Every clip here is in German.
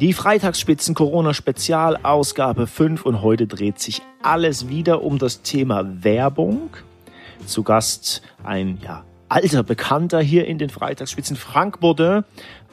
Die Freitagsspitzen Corona Spezialausgabe 5 und heute dreht sich alles wieder um das Thema Werbung. Zu Gast ein ja, alter Bekannter hier in den Freitagsspitzen, Frank Baudin,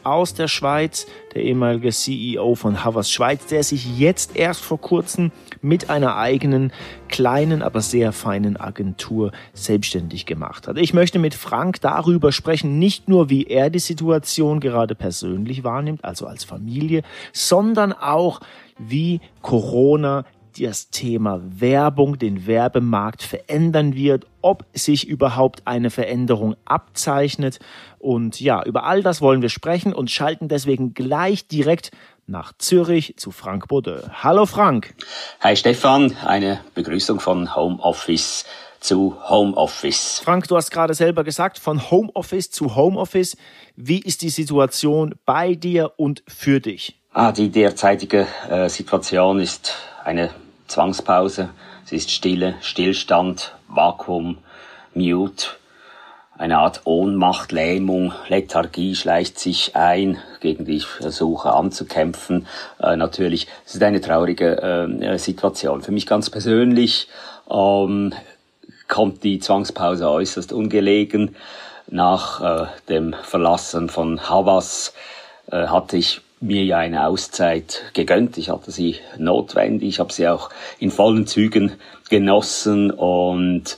aus der Schweiz, der ehemalige CEO von Havas Schweiz, der sich jetzt erst vor kurzem mit einer eigenen kleinen, aber sehr feinen Agentur selbstständig gemacht hat. Ich möchte mit Frank darüber sprechen, nicht nur wie er die Situation gerade persönlich wahrnimmt, also als Familie, sondern auch wie Corona das Thema Werbung, den Werbemarkt verändern wird, ob sich überhaupt eine Veränderung abzeichnet. Und ja, über all das wollen wir sprechen und schalten deswegen gleich direkt nach Zürich zu Frank Baudin. Hallo Frank. Hi Stefan, eine Begrüßung von Homeoffice zu Homeoffice. Frank, du hast gerade selber gesagt, von Homeoffice zu Homeoffice. Wie ist die Situation bei dir und für dich? Ah, die derzeitige äh, Situation ist eine Zwangspause, es ist Stille, Stillstand, Vakuum, Mute, eine Art Ohnmacht, Lähmung, Lethargie schleicht sich ein, gegen die ich versuche anzukämpfen. Äh, natürlich, es ist eine traurige äh, Situation. Für mich ganz persönlich ähm, kommt die Zwangspause äußerst ungelegen. Nach äh, dem Verlassen von Havas äh, hatte ich mir ja eine Auszeit gegönnt. Ich hatte sie notwendig. Ich habe sie auch in vollen Zügen genossen und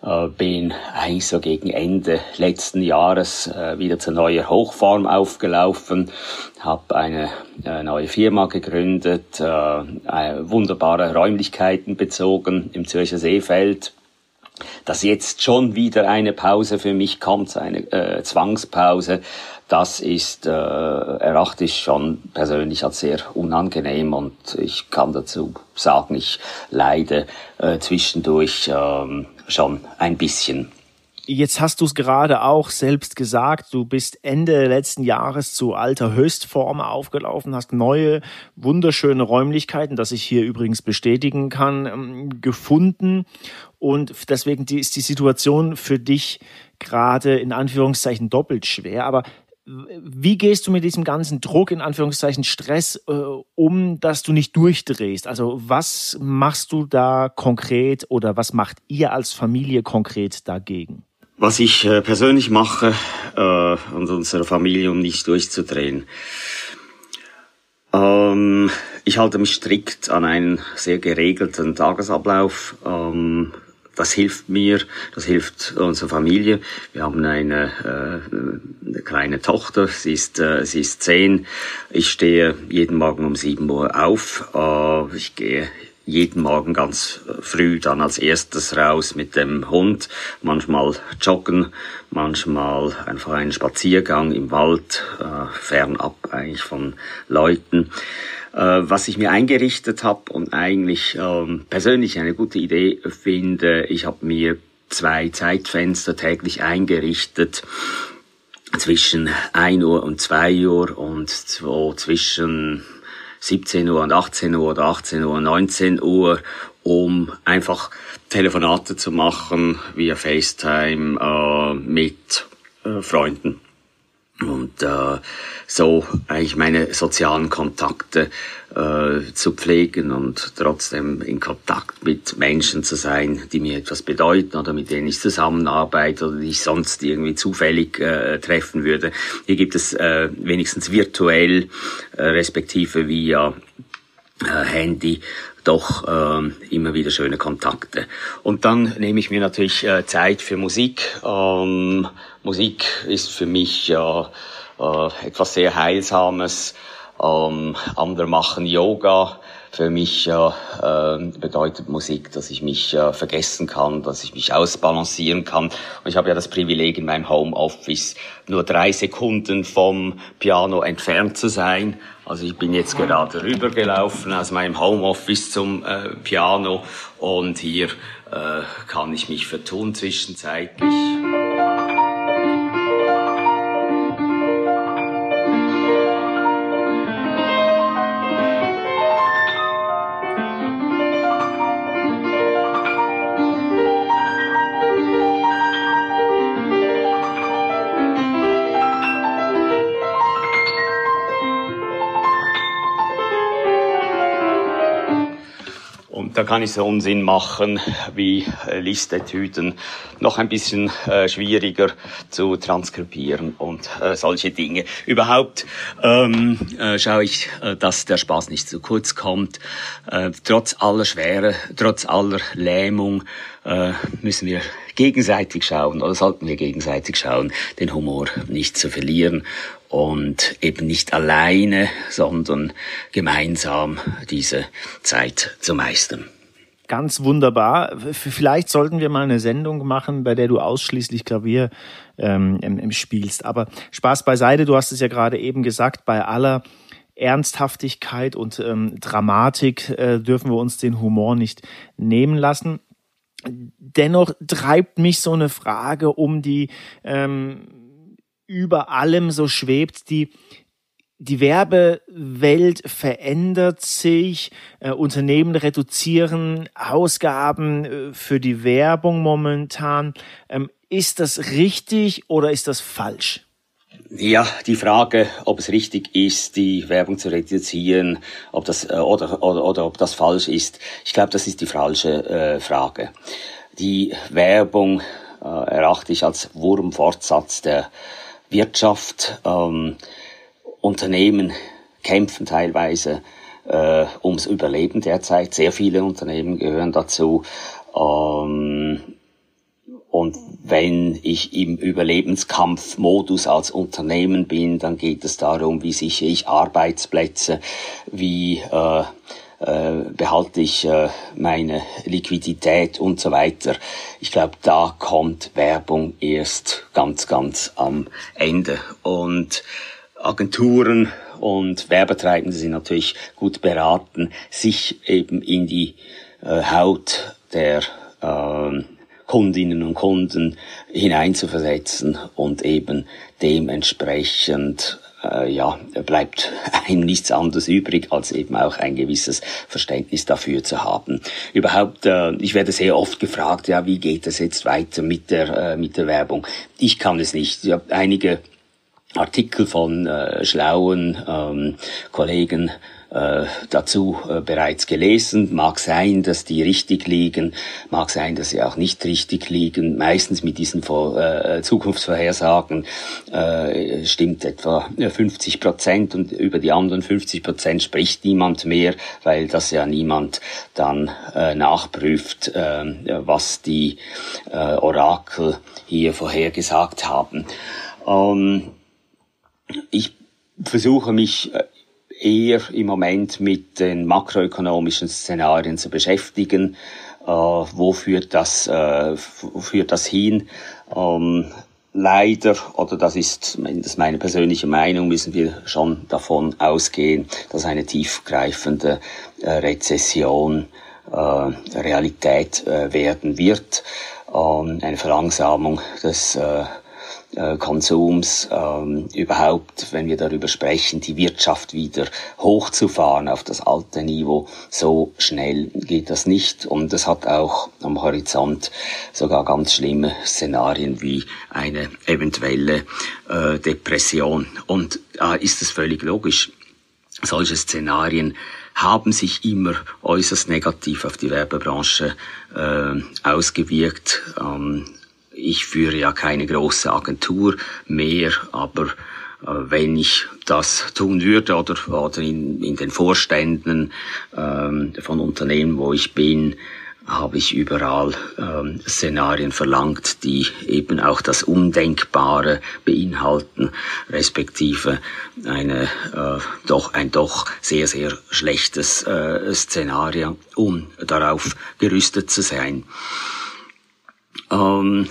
äh, bin eigentlich so gegen Ende letzten Jahres äh, wieder zur neuer Hochform aufgelaufen, habe eine äh, neue Firma gegründet, wunderbare Räumlichkeiten bezogen im Zürcher Seefeld dass jetzt schon wieder eine Pause für mich kommt, eine Zwangspause, das ist, äh, erachte ich schon persönlich als sehr unangenehm und ich kann dazu sagen, ich leide äh, zwischendurch äh, schon ein bisschen. Jetzt hast du es gerade auch selbst gesagt, du bist Ende letzten Jahres zu alter Höchstform aufgelaufen, hast neue, wunderschöne Räumlichkeiten, das ich hier übrigens bestätigen kann, ähm, gefunden. Und deswegen ist die Situation für dich gerade in Anführungszeichen doppelt schwer. Aber wie gehst du mit diesem ganzen Druck, in Anführungszeichen Stress, äh, um, dass du nicht durchdrehst? Also was machst du da konkret oder was macht ihr als Familie konkret dagegen? Was ich äh, persönlich mache äh, und unserer Familie, um nicht durchzudrehen. Ähm, ich halte mich strikt an einen sehr geregelten Tagesablauf. Ähm, das hilft mir, das hilft unserer Familie. Wir haben eine, äh, eine kleine Tochter, sie ist, äh, sie ist zehn. Ich stehe jeden Morgen um sieben Uhr auf. Äh, ich gehe jeden Morgen ganz früh dann als erstes raus mit dem Hund, manchmal joggen, manchmal einfach einen Spaziergang im Wald, äh, fernab eigentlich von Leuten. Äh, was ich mir eingerichtet habe und eigentlich ähm, persönlich eine gute Idee finde, ich habe mir zwei Zeitfenster täglich eingerichtet zwischen 1 Uhr und 2 Uhr und so zwischen 17 Uhr und 18 Uhr oder 18 Uhr und 19 Uhr, um einfach Telefonate zu machen via FaceTime äh, mit äh, Freunden und äh, so eigentlich meine sozialen Kontakte äh, zu pflegen und trotzdem in Kontakt mit Menschen zu sein, die mir etwas bedeuten oder mit denen ich zusammenarbeite oder die ich sonst irgendwie zufällig äh, treffen würde. Hier gibt es äh, wenigstens virtuell, äh, respektive via äh, Handy doch äh, immer wieder schöne Kontakte. Und dann nehme ich mir natürlich äh, Zeit für Musik. Ähm, Musik ist für mich äh, etwas sehr Heilsames. Ähm, andere machen Yoga. Für mich äh, bedeutet Musik, dass ich mich äh, vergessen kann, dass ich mich ausbalancieren kann. Und ich habe ja das Privileg, in meinem Homeoffice nur drei Sekunden vom Piano entfernt zu sein. Also ich bin jetzt gerade rübergelaufen aus meinem Homeoffice zum äh, Piano und hier äh, kann ich mich vertun zwischenzeitlich. Da kann ich so Unsinn machen wie äh, Listetüten, noch ein bisschen äh, schwieriger zu transkribieren und äh, solche Dinge. Überhaupt ähm, äh, schaue ich, äh, dass der Spaß nicht zu kurz kommt. Äh, trotz aller Schwere, trotz aller Lähmung äh, müssen wir gegenseitig schauen oder sollten wir gegenseitig schauen, den Humor nicht zu verlieren und eben nicht alleine, sondern gemeinsam diese Zeit zu meistern. Ganz wunderbar. Vielleicht sollten wir mal eine Sendung machen, bei der du ausschließlich Klavier ähm, spielst. Aber Spaß beiseite, du hast es ja gerade eben gesagt, bei aller Ernsthaftigkeit und ähm, Dramatik äh, dürfen wir uns den Humor nicht nehmen lassen. Dennoch treibt mich so eine Frage um, die ähm, über allem so schwebt, die die Werbewelt verändert sich, äh, Unternehmen reduzieren Ausgaben äh, für die Werbung momentan. Ähm, ist das richtig oder ist das falsch? Ja, die Frage, ob es richtig ist, die Werbung zu reduzieren, ob das äh, oder, oder, oder ob das falsch ist, ich glaube, das ist die falsche äh, Frage. Die Werbung äh, erachte ich als Wurmfortsatz der Wirtschaft. Ähm, Unternehmen kämpfen teilweise äh, ums Überleben derzeit. Sehr viele Unternehmen gehören dazu. Ähm, und wenn ich im Überlebenskampfmodus als Unternehmen bin, dann geht es darum, wie sichere ich Arbeitsplätze, wie äh, behalte ich äh, meine Liquidität und so weiter. Ich glaube, da kommt Werbung erst ganz, ganz am Ende. Und Agenturen und Werbetreibende sind natürlich gut beraten, sich eben in die äh, Haut der äh, Kundinnen und Kunden hineinzuversetzen und eben dementsprechend äh, ja, bleibt einem nichts anderes übrig, als eben auch ein gewisses Verständnis dafür zu haben. Überhaupt, äh, ich werde sehr oft gefragt, ja, wie geht es jetzt weiter mit der, äh, mit der Werbung? Ich kann es nicht. Ich habe einige Artikel von äh, schlauen ähm, Kollegen äh, dazu äh, bereits gelesen. Mag sein, dass die richtig liegen, mag sein, dass sie auch nicht richtig liegen. Meistens mit diesen äh, Zukunftsvorhersagen stimmt etwa 50 Prozent und über die anderen 50 Prozent spricht niemand mehr, weil das ja niemand dann nachprüft, was die Orakel hier vorhergesagt haben. Ähm, ich versuche mich eher im Moment mit den makroökonomischen Szenarien zu beschäftigen. Äh, wo führt das, äh, führt das hin? Ähm, leider, oder das ist, das ist meine persönliche Meinung, müssen wir schon davon ausgehen, dass eine tiefgreifende äh, Rezession äh, Realität äh, werden wird. Ähm, eine Verlangsamung des äh, Konsums, ähm, überhaupt, wenn wir darüber sprechen, die Wirtschaft wieder hochzufahren auf das alte Niveau, so schnell geht das nicht. Und es hat auch am Horizont sogar ganz schlimme Szenarien wie eine eventuelle äh, Depression. Und da äh, ist es völlig logisch, solche Szenarien haben sich immer äußerst negativ auf die Werbebranche äh, ausgewirkt. Ähm, ich führe ja keine große Agentur mehr, aber äh, wenn ich das tun würde oder, oder in, in den Vorständen ähm, von Unternehmen, wo ich bin, habe ich überall ähm, Szenarien verlangt, die eben auch das Undenkbare beinhalten, respektive eine äh, doch ein doch sehr sehr schlechtes äh, Szenario, um darauf gerüstet zu sein. Ähm,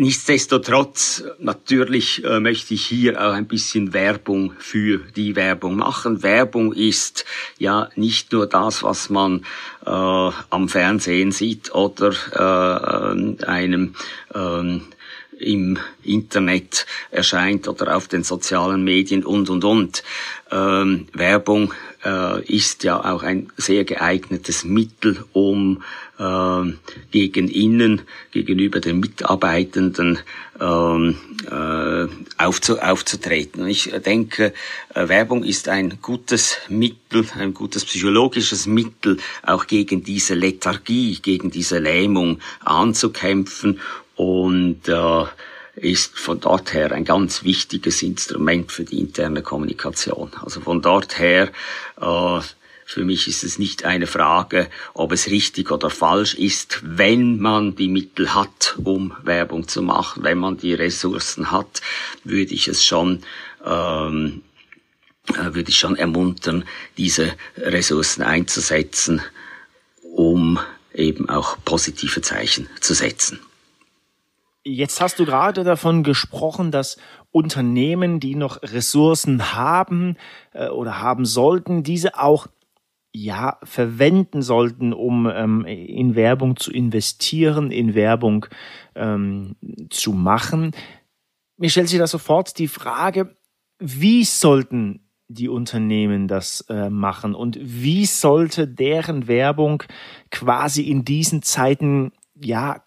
Nichtsdestotrotz, natürlich äh, möchte ich hier auch ein bisschen Werbung für die Werbung machen. Werbung ist ja nicht nur das, was man äh, am Fernsehen sieht oder äh, einem ähm, im Internet erscheint oder auf den sozialen Medien und, und, und. Ähm, Werbung äh, ist ja auch ein sehr geeignetes Mittel, um äh, gegen innen, gegenüber den Mitarbeitenden ähm, äh, aufzu, aufzutreten. Und ich denke, äh, Werbung ist ein gutes Mittel, ein gutes psychologisches Mittel, auch gegen diese Lethargie, gegen diese Lähmung anzukämpfen und äh, ist von dort her ein ganz wichtiges Instrument für die interne Kommunikation. Also von dort her, äh, für mich ist es nicht eine Frage, ob es richtig oder falsch ist, wenn man die Mittel hat, um Werbung zu machen, wenn man die Ressourcen hat, würde ich es schon ähm, äh, würde ich schon ermuntern, diese Ressourcen einzusetzen, um eben auch positive Zeichen zu setzen. Jetzt hast du gerade davon gesprochen, dass Unternehmen, die noch Ressourcen haben äh, oder haben sollten, diese auch ja verwenden sollten, um ähm, in Werbung zu investieren, in Werbung ähm, zu machen. Mir stellt sich da sofort die Frage, wie sollten die Unternehmen das äh, machen und wie sollte deren Werbung quasi in diesen Zeiten ja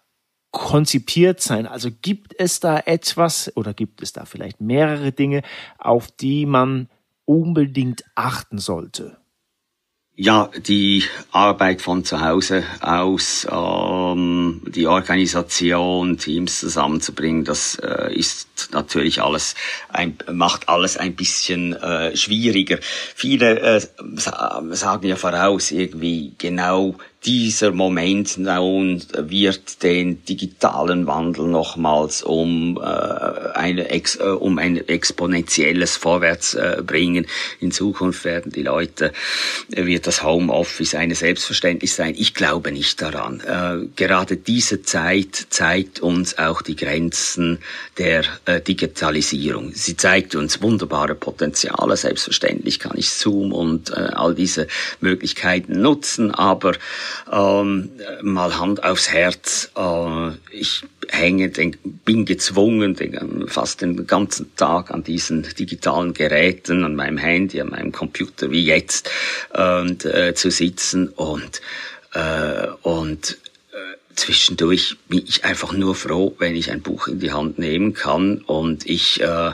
konzipiert sein? Also gibt es da etwas oder gibt es da vielleicht mehrere Dinge, auf die man unbedingt achten sollte? Ja, die Arbeit von zu Hause aus, ähm, die Organisation, Teams zusammenzubringen, das äh, ist natürlich alles, ein, macht alles ein bisschen äh, schwieriger. Viele äh, sagen ja voraus, irgendwie genau dieser Moment nun wird den digitalen Wandel nochmals um, äh, eine Ex, äh, um ein exponentielles Vorwärts äh, bringen. In Zukunft werden die Leute, äh, wird das Homeoffice eine Selbstverständlich sein. Ich glaube nicht daran. Äh, gerade diese Zeit zeigt uns auch die Grenzen der äh, Digitalisierung. Sie zeigt uns wunderbare Potenziale. Selbstverständlich kann ich Zoom und äh, all diese Möglichkeiten nutzen, aber ähm, mal Hand aufs Herz, äh, ich hänge, den, bin gezwungen, den, fast den ganzen Tag an diesen digitalen Geräten, an meinem Handy, an meinem Computer wie jetzt und, äh, zu sitzen und äh, und äh, zwischendurch bin ich einfach nur froh, wenn ich ein Buch in die Hand nehmen kann und ich äh,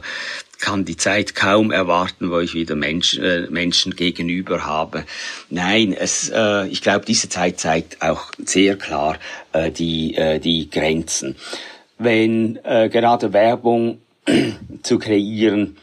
kann die Zeit kaum erwarten, wo ich wieder Mensch, äh, Menschen gegenüber habe. Nein, es, äh, ich glaube, diese Zeit zeigt auch sehr klar äh, die, äh, die Grenzen. Wenn äh, gerade Werbung zu kreieren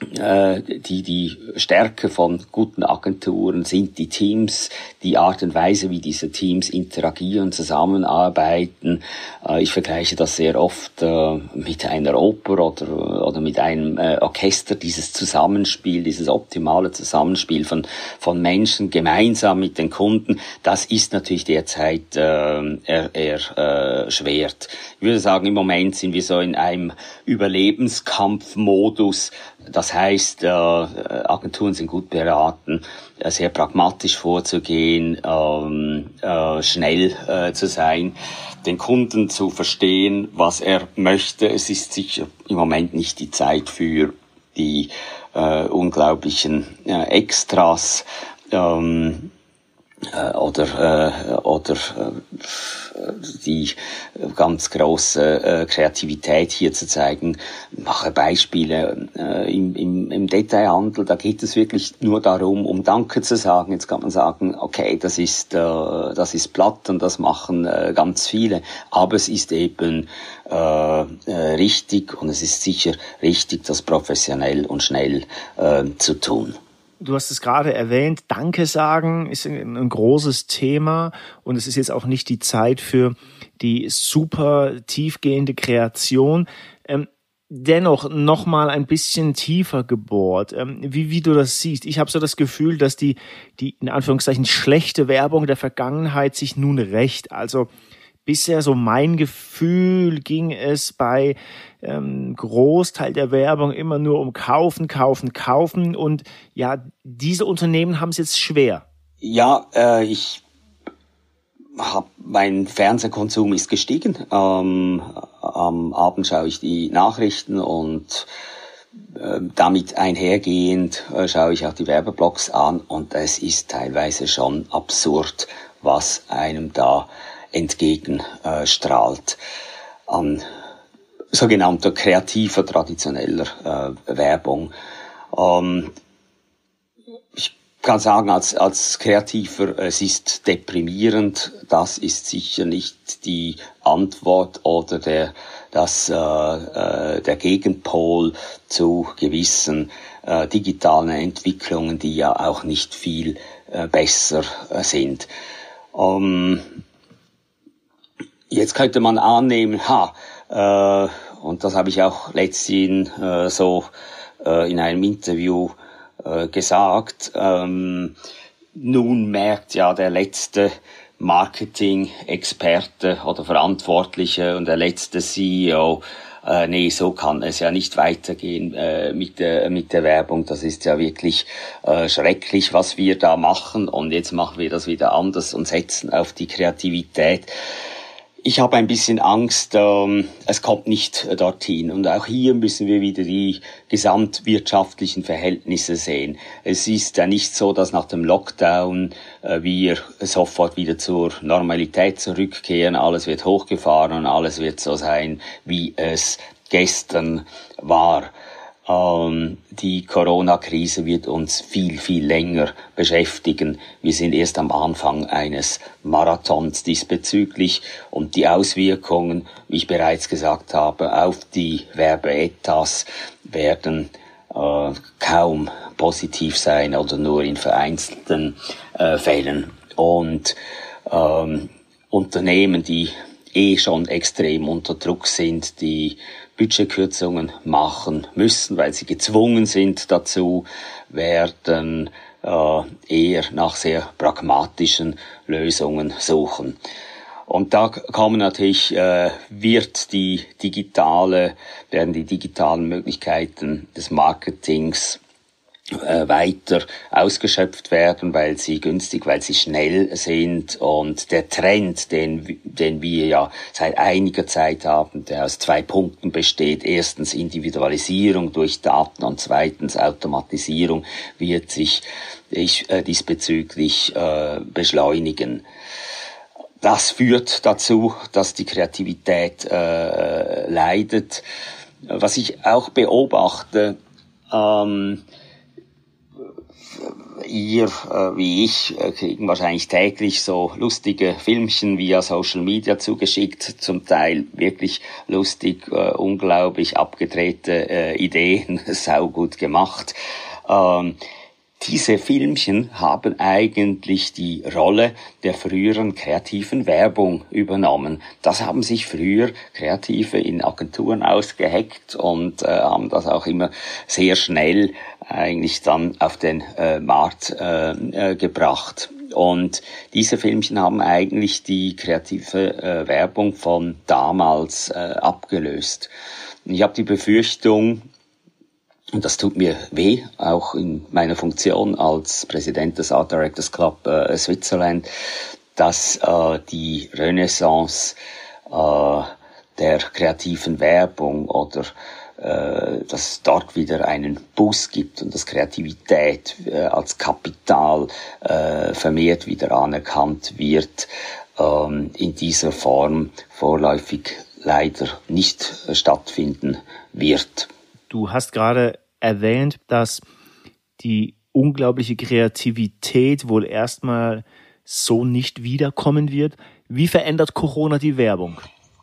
die, die Stärke von guten Agenturen sind die Teams, die Art und Weise, wie diese Teams interagieren, zusammenarbeiten. Äh, ich vergleiche das sehr oft äh, mit einer Oper oder, oder mit einem Orchester, dieses Zusammenspiel, dieses optimale Zusammenspiel von, von Menschen gemeinsam mit den Kunden, das ist natürlich derzeit eher, eher schwert. Ich würde sagen, im Moment sind wir so in einem Überlebenskampfmodus, das heißt, äh, Agenturen sind gut beraten, äh, sehr pragmatisch vorzugehen, ähm, äh, schnell äh, zu sein, den Kunden zu verstehen, was er möchte. Es ist sicher im Moment nicht die Zeit für die äh, unglaublichen äh, Extras. Ähm, äh, oder, äh, oder äh, die ganz große äh, Kreativität hier zu zeigen. Ich mache Beispiele äh, im, im, im Detailhandel, da geht es wirklich nur darum, um Danke zu sagen. Jetzt kann man sagen, okay, das ist, äh, das ist platt und das machen äh, ganz viele, aber es ist eben äh, äh, richtig und es ist sicher richtig, das professionell und schnell äh, zu tun. Du hast es gerade erwähnt, Danke sagen ist ein, großes Thema und es ist jetzt auch nicht die Zeit für die super tiefgehende Kreation. Ähm, dennoch noch mal ein bisschen tiefer gebohrt, ähm, wie, wie du das siehst. Ich habe so das Gefühl, dass die, die in Anführungszeichen schlechte Werbung der Vergangenheit sich nun rächt. Also bisher so mein Gefühl ging es bei ähm, Großteil der Werbung immer nur um kaufen, kaufen, kaufen und ja, diese Unternehmen haben es jetzt schwer. Ja, äh, ich hab, mein Fernsehkonsum ist gestiegen. Ähm, am Abend schaue ich die Nachrichten und äh, damit einhergehend äh, schaue ich auch die Werbeblocks an und es ist teilweise schon absurd, was einem da entgegenstrahlt äh, an sogenannter kreativer, traditioneller äh, Werbung. Ähm, kann sagen, als, als Kreativer, es ist deprimierend. Das ist sicher nicht die Antwort oder der, das, äh, äh, der Gegenpol zu gewissen äh, digitalen Entwicklungen, die ja auch nicht viel äh, besser sind. Ähm, jetzt könnte man annehmen, ha, äh, und das habe ich auch letztens äh, so äh, in einem Interview äh, gesagt. Ähm, nun merkt ja der letzte Marketing-Experte oder Verantwortliche und der letzte CEO, äh, nee, so kann es ja nicht weitergehen äh, mit, der, mit der Werbung. Das ist ja wirklich äh, schrecklich, was wir da machen. Und jetzt machen wir das wieder anders und setzen auf die Kreativität. Ich habe ein bisschen Angst, ähm, es kommt nicht äh, dorthin. Und auch hier müssen wir wieder die gesamtwirtschaftlichen Verhältnisse sehen. Es ist ja nicht so, dass nach dem Lockdown äh, wir sofort wieder zur Normalität zurückkehren. Alles wird hochgefahren und alles wird so sein, wie es gestern war. Ähm, die Corona-Krise wird uns viel, viel länger beschäftigen. Wir sind erst am Anfang eines Marathons diesbezüglich und die Auswirkungen, wie ich bereits gesagt habe, auf die Werbeetats werden äh, kaum positiv sein oder nur in vereinzelten äh, Fällen. Und ähm, Unternehmen, die eh schon extrem unter Druck sind, die Budgetkürzungen machen müssen, weil sie gezwungen sind dazu, werden äh, eher nach sehr pragmatischen Lösungen suchen. Und da kommen natürlich, äh, wird die digitale, werden die digitalen Möglichkeiten des Marketings weiter ausgeschöpft werden, weil sie günstig, weil sie schnell sind und der Trend, den, den wir ja seit einiger Zeit haben, der aus zwei Punkten besteht. Erstens Individualisierung durch Daten und zweitens Automatisierung wird sich ich, äh, diesbezüglich äh, beschleunigen. Das führt dazu, dass die Kreativität äh, leidet. Was ich auch beobachte, ähm, ihr äh, wie ich äh, kriegen wahrscheinlich täglich so lustige Filmchen via Social Media zugeschickt, zum Teil wirklich lustig, äh, unglaublich abgedrehte äh, Ideen, saugut gemacht. Ähm, diese Filmchen haben eigentlich die Rolle der früheren kreativen Werbung übernommen. Das haben sich früher Kreative in Agenturen ausgeheckt und äh, haben das auch immer sehr schnell eigentlich dann auf den äh, Markt äh, äh, gebracht. Und diese Filmchen haben eigentlich die kreative äh, Werbung von damals äh, abgelöst. Ich habe die Befürchtung, und das tut mir weh, auch in meiner Funktion als Präsident des Art Directors Club äh, Switzerland, dass äh, die Renaissance äh, der kreativen Werbung oder dass es dort wieder einen Boost gibt und dass Kreativität äh, als Kapital äh, vermehrt wieder anerkannt wird, ähm, in dieser Form vorläufig leider nicht äh, stattfinden wird. Du hast gerade erwähnt, dass die unglaubliche Kreativität wohl erstmal so nicht wiederkommen wird. Wie verändert Corona die Werbung?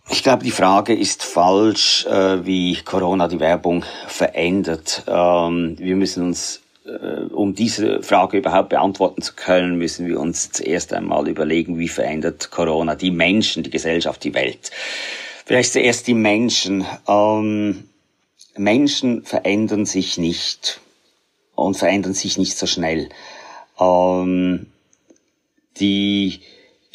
Ich glaube, die Frage ist falsch, äh, wie Corona die Werbung verändert. Ähm, wir müssen uns, äh, um diese Frage überhaupt beantworten zu können, müssen wir uns zuerst einmal überlegen, wie verändert Corona die Menschen, die Gesellschaft, die Welt. Vielleicht zuerst die Menschen. Ähm, Menschen verändern sich nicht und verändern sich nicht so schnell. Ähm, die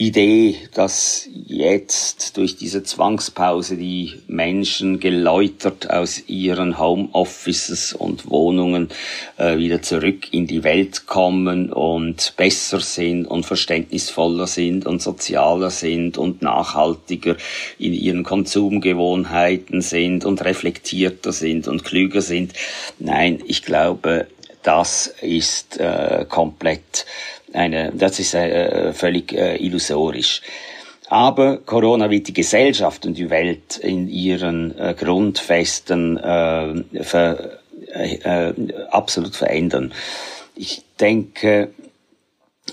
Idee, dass jetzt durch diese Zwangspause die Menschen geläutert aus ihren Homeoffices und Wohnungen äh, wieder zurück in die Welt kommen und besser sind und verständnisvoller sind und sozialer sind und nachhaltiger in ihren Konsumgewohnheiten sind und reflektierter sind und klüger sind. Nein, ich glaube, das ist äh, komplett eine, das ist äh, völlig äh, illusorisch. Aber Corona wird die Gesellschaft und die Welt in ihren äh, Grundfesten äh, ver, äh, äh, absolut verändern. Ich denke,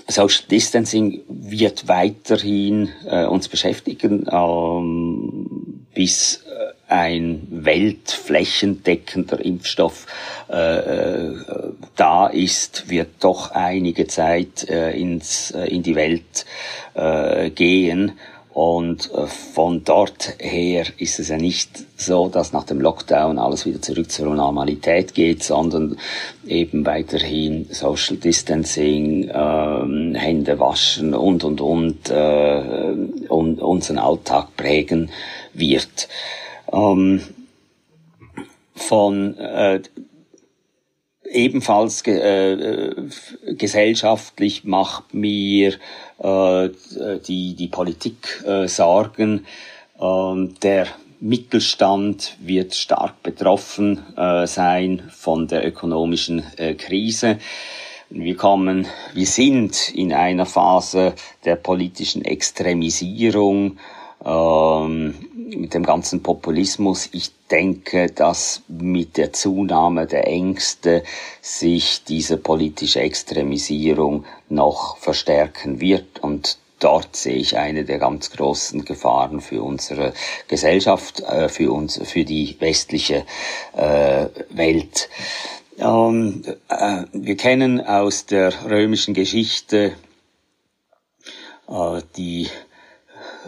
Social Distancing wird weiterhin äh, uns beschäftigen, ähm, bis ein weltflächendeckender Impfstoff äh, äh, da ist, wird doch einige Zeit äh, ins, äh, in die Welt äh, gehen. Und äh, von dort her ist es ja nicht so, dass nach dem Lockdown alles wieder zurück zur Normalität geht, sondern eben weiterhin Social Distancing, ähm, Hände waschen und und und, äh, und unseren Alltag prägen wird ähm, von äh, ebenfalls ge äh, gesellschaftlich macht mir äh, die, die Politik äh, Sorgen. Ähm, der Mittelstand wird stark betroffen äh, sein von der ökonomischen äh, Krise. Wir kommen, wir sind in einer Phase der politischen Extremisierung ähm, mit dem ganzen Populismus. Ich denke, dass mit der Zunahme der Ängste sich diese politische Extremisierung noch verstärken wird und dort sehe ich eine der ganz großen Gefahren für unsere Gesellschaft, äh, für uns, für die westliche äh, Welt. Ähm, äh, wir kennen aus der römischen Geschichte die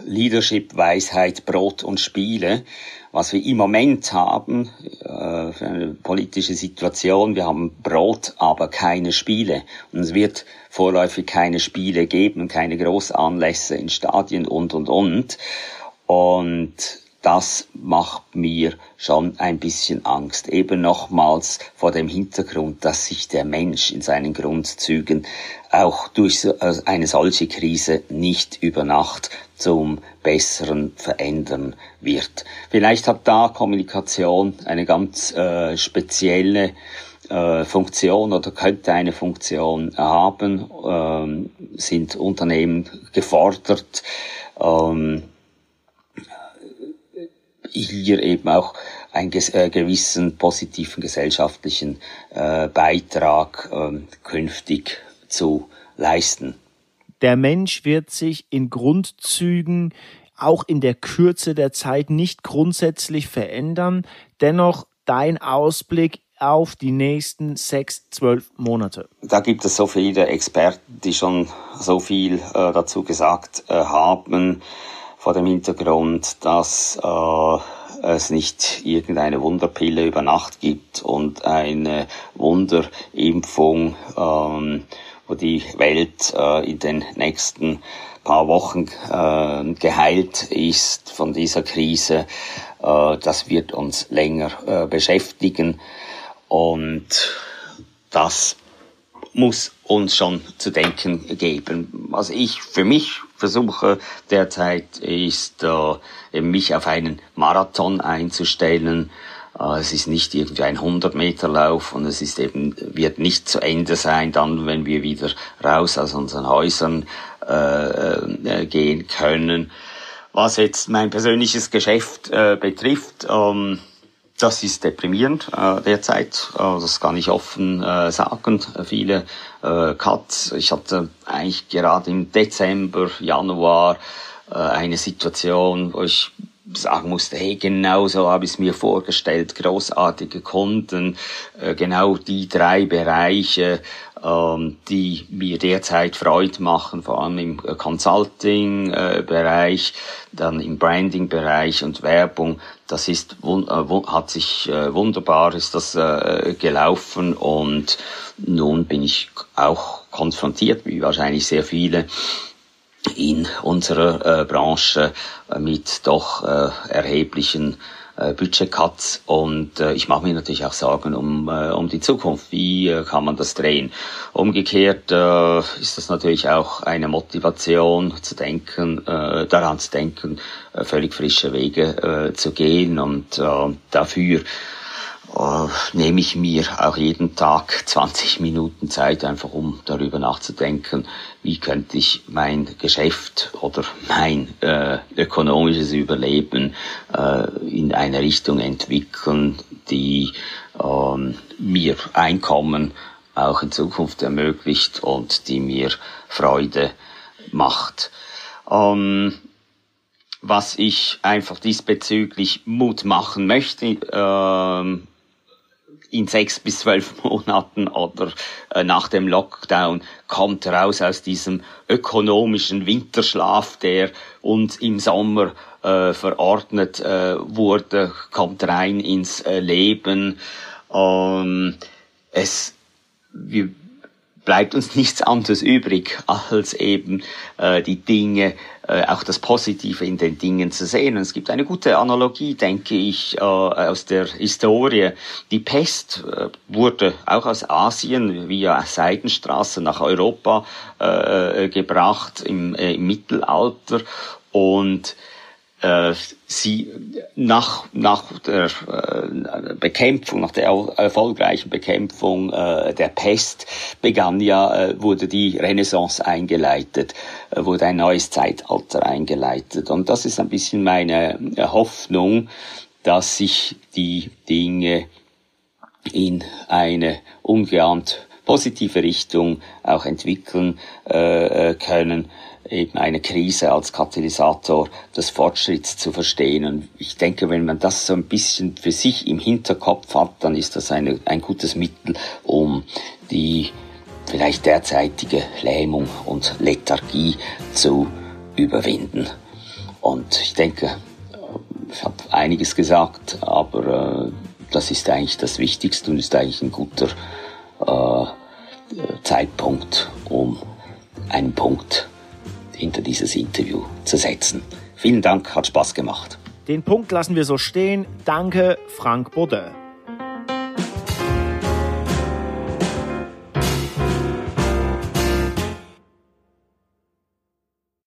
Leadership, Weisheit, Brot und Spiele. Was wir im Moment haben, äh, für eine politische Situation, wir haben Brot, aber keine Spiele. Und es wird vorläufig keine Spiele geben, keine Großanlässe in Stadien und, und, und. Und das macht mir schon ein bisschen Angst. Eben nochmals vor dem Hintergrund, dass sich der Mensch in seinen Grundzügen auch durch äh, eine solche Krise nicht über Nacht zum Besseren verändern wird. Vielleicht hat da Kommunikation eine ganz äh, spezielle äh, Funktion oder könnte eine Funktion haben, ähm, sind Unternehmen gefordert, ähm, hier eben auch einen äh, gewissen positiven gesellschaftlichen äh, Beitrag äh, künftig zu leisten. Der Mensch wird sich in Grundzügen auch in der Kürze der Zeit nicht grundsätzlich verändern. Dennoch dein Ausblick auf die nächsten sechs, zwölf Monate? Da gibt es so viele Experten, die schon so viel äh, dazu gesagt äh, haben vor dem Hintergrund, dass äh, es nicht irgendeine Wunderpille über Nacht gibt und eine Wunderimpfung, ähm, wo die Welt äh, in den nächsten paar Wochen äh, geheilt ist von dieser Krise. Äh, das wird uns länger äh, beschäftigen und das muss uns schon zu denken geben. Was ich für mich versuche derzeit ist, äh, mich auf einen Marathon einzustellen. Äh, es ist nicht irgendwie ein 100 Meter Lauf und es ist eben, wird nicht zu Ende sein, dann, wenn wir wieder raus aus unseren Häusern äh, äh, gehen können. Was jetzt mein persönliches Geschäft äh, betrifft, ähm, das ist deprimierend äh, derzeit, äh, das kann ich offen äh, sagen. Viele äh, Cuts. Ich hatte eigentlich gerade im Dezember, Januar äh, eine Situation, wo ich sagen musste, hey, genau so habe ich es mir vorgestellt, großartige Kunden, äh, genau die drei Bereiche, ähm, die mir derzeit Freude machen, vor allem im äh, Consulting-Bereich, dann im Branding-Bereich und Werbung. Das ist äh, hat sich äh, wunderbar ist das gelaufen und nun bin ich auch konfrontiert, wie wahrscheinlich sehr viele in unserer äh, Branche äh, mit doch äh, erheblichen äh, Budgetcuts und äh, ich mache mir natürlich auch Sorgen um, äh, um die Zukunft. Wie äh, kann man das drehen? Umgekehrt äh, ist das natürlich auch eine Motivation zu denken, äh, daran zu denken, äh, völlig frische Wege äh, zu gehen und äh, dafür nehme ich mir auch jeden Tag 20 Minuten Zeit, einfach um darüber nachzudenken, wie könnte ich mein Geschäft oder mein äh, ökonomisches Überleben äh, in eine Richtung entwickeln, die äh, mir Einkommen auch in Zukunft ermöglicht und die mir Freude macht. Ähm, was ich einfach diesbezüglich Mut machen möchte, ähm, in sechs bis zwölf Monaten oder äh, nach dem Lockdown kommt raus aus diesem ökonomischen Winterschlaf, der uns im Sommer äh, verordnet äh, wurde, kommt rein ins Leben. Ähm, es, wir bleibt uns nichts anderes übrig, als eben äh, die Dinge, äh, auch das Positive in den Dingen zu sehen. Und es gibt eine gute Analogie, denke ich, äh, aus der Historie. Die Pest äh, wurde auch aus Asien via Seidenstraße nach Europa äh, gebracht im, äh, im Mittelalter und äh, sie nach, nach der äh, Bekämpfung, nach der erfolgreichen Bekämpfung äh, der Pest begann ja, äh, wurde die Renaissance eingeleitet, äh, wurde ein neues Zeitalter eingeleitet. Und das ist ein bisschen meine äh, Hoffnung, dass sich die Dinge in eine ungeahnt positive Richtung auch entwickeln äh, äh können eben eine Krise als Katalysator des Fortschritts zu verstehen. Und ich denke, wenn man das so ein bisschen für sich im Hinterkopf hat, dann ist das eine, ein gutes Mittel, um die vielleicht derzeitige Lähmung und Lethargie zu überwinden. Und ich denke, ich habe einiges gesagt, aber äh, das ist eigentlich das Wichtigste und ist eigentlich ein guter äh, Zeitpunkt, um einen Punkt hinter dieses Interview zu setzen. Vielen Dank, hat Spaß gemacht. Den Punkt lassen wir so stehen. Danke, Frank Baudin.